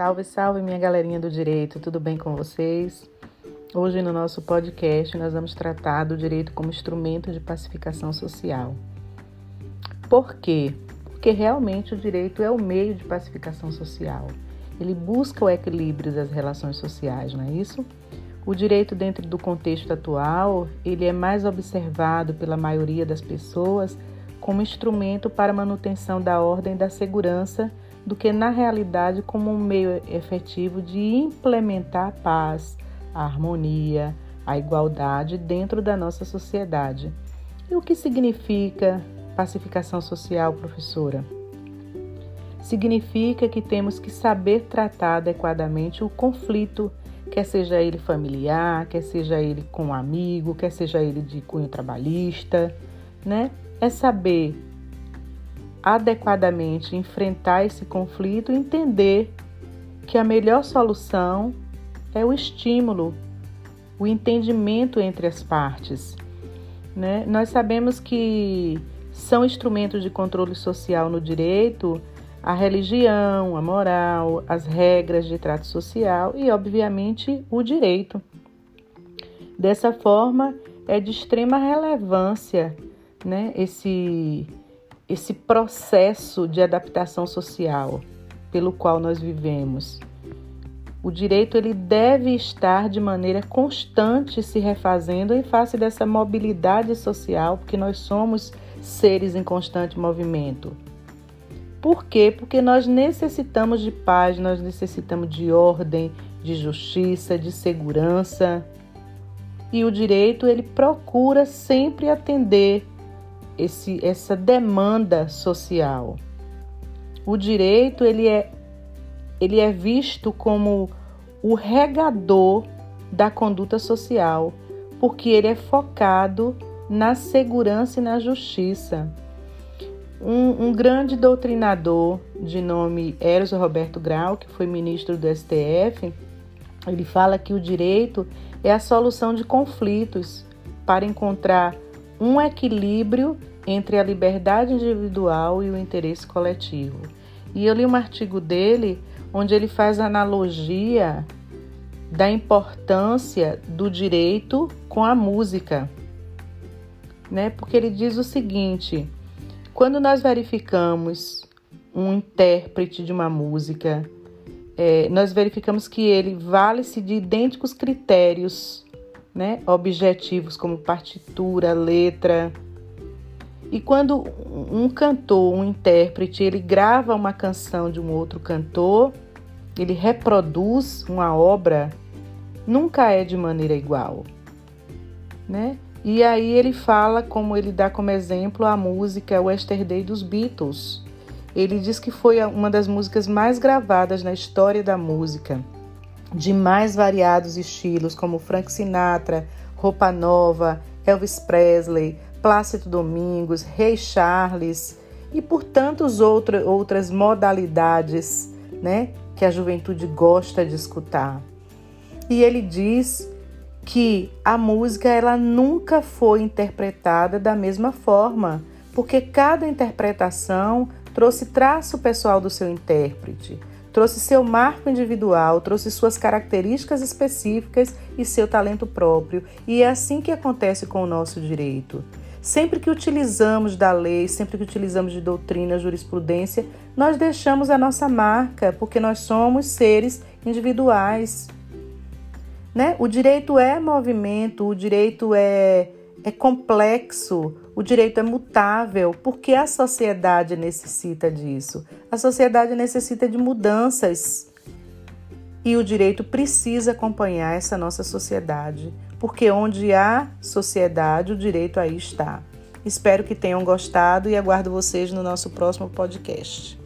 Salve, salve, minha galerinha do direito, tudo bem com vocês? Hoje no nosso podcast nós vamos tratar do direito como instrumento de pacificação social. Por quê? Porque realmente o direito é o meio de pacificação social. Ele busca o equilíbrio das relações sociais, não é isso? O direito dentro do contexto atual, ele é mais observado pela maioria das pessoas como instrumento para manutenção da ordem e da segurança do que na realidade como um meio efetivo de implementar a paz, a harmonia, a igualdade dentro da nossa sociedade. E o que significa pacificação social, professora? Significa que temos que saber tratar adequadamente o conflito, quer seja ele familiar, quer seja ele com um amigo, quer seja ele de cunho trabalhista, né? É saber adequadamente enfrentar esse conflito e entender que a melhor solução é o estímulo, o entendimento entre as partes. Né? Nós sabemos que são instrumentos de controle social no direito a religião, a moral, as regras de trato social e, obviamente, o direito. Dessa forma, é de extrema relevância né, esse esse processo de adaptação social pelo qual nós vivemos. O direito ele deve estar de maneira constante se refazendo em face dessa mobilidade social, porque nós somos seres em constante movimento. Por quê? Porque nós necessitamos de paz, nós necessitamos de ordem, de justiça, de segurança. E o direito ele procura sempre atender esse, essa demanda social. O direito ele é, ele é visto como o regador da conduta social, porque ele é focado na segurança e na justiça. Um, um, grande doutrinador de nome Eros Roberto Grau, que foi ministro do STF, ele fala que o direito é a solução de conflitos para encontrar um equilíbrio entre a liberdade individual e o interesse coletivo. E eu li um artigo dele onde ele faz analogia da importância do direito com a música, né? Porque ele diz o seguinte: quando nós verificamos um intérprete de uma música, é, nós verificamos que ele vale-se de idênticos critérios, né? Objetivos como partitura, letra, e quando um cantor, um intérprete, ele grava uma canção de um outro cantor, ele reproduz uma obra, nunca é de maneira igual, né? E aí ele fala, como ele dá como exemplo a música Yesterday dos Beatles. Ele diz que foi uma das músicas mais gravadas na história da música, de mais variados estilos, como Frank Sinatra, Roupa Nova, Elvis Presley, Plácido Domingos, Rei Charles e por tantas outra, outras modalidades né, que a juventude gosta de escutar. E ele diz que a música ela nunca foi interpretada da mesma forma, porque cada interpretação trouxe traço pessoal do seu intérprete, trouxe seu marco individual, trouxe suas características específicas e seu talento próprio. E é assim que acontece com o nosso direito. Sempre que utilizamos da lei, sempre que utilizamos de doutrina, jurisprudência, nós deixamos a nossa marca, porque nós somos seres individuais. Né? O direito é movimento, o direito é, é complexo, o direito é mutável, porque a sociedade necessita disso. A sociedade necessita de mudanças. E o direito precisa acompanhar essa nossa sociedade porque onde há sociedade, o direito aí está. Espero que tenham gostado e aguardo vocês no nosso próximo podcast.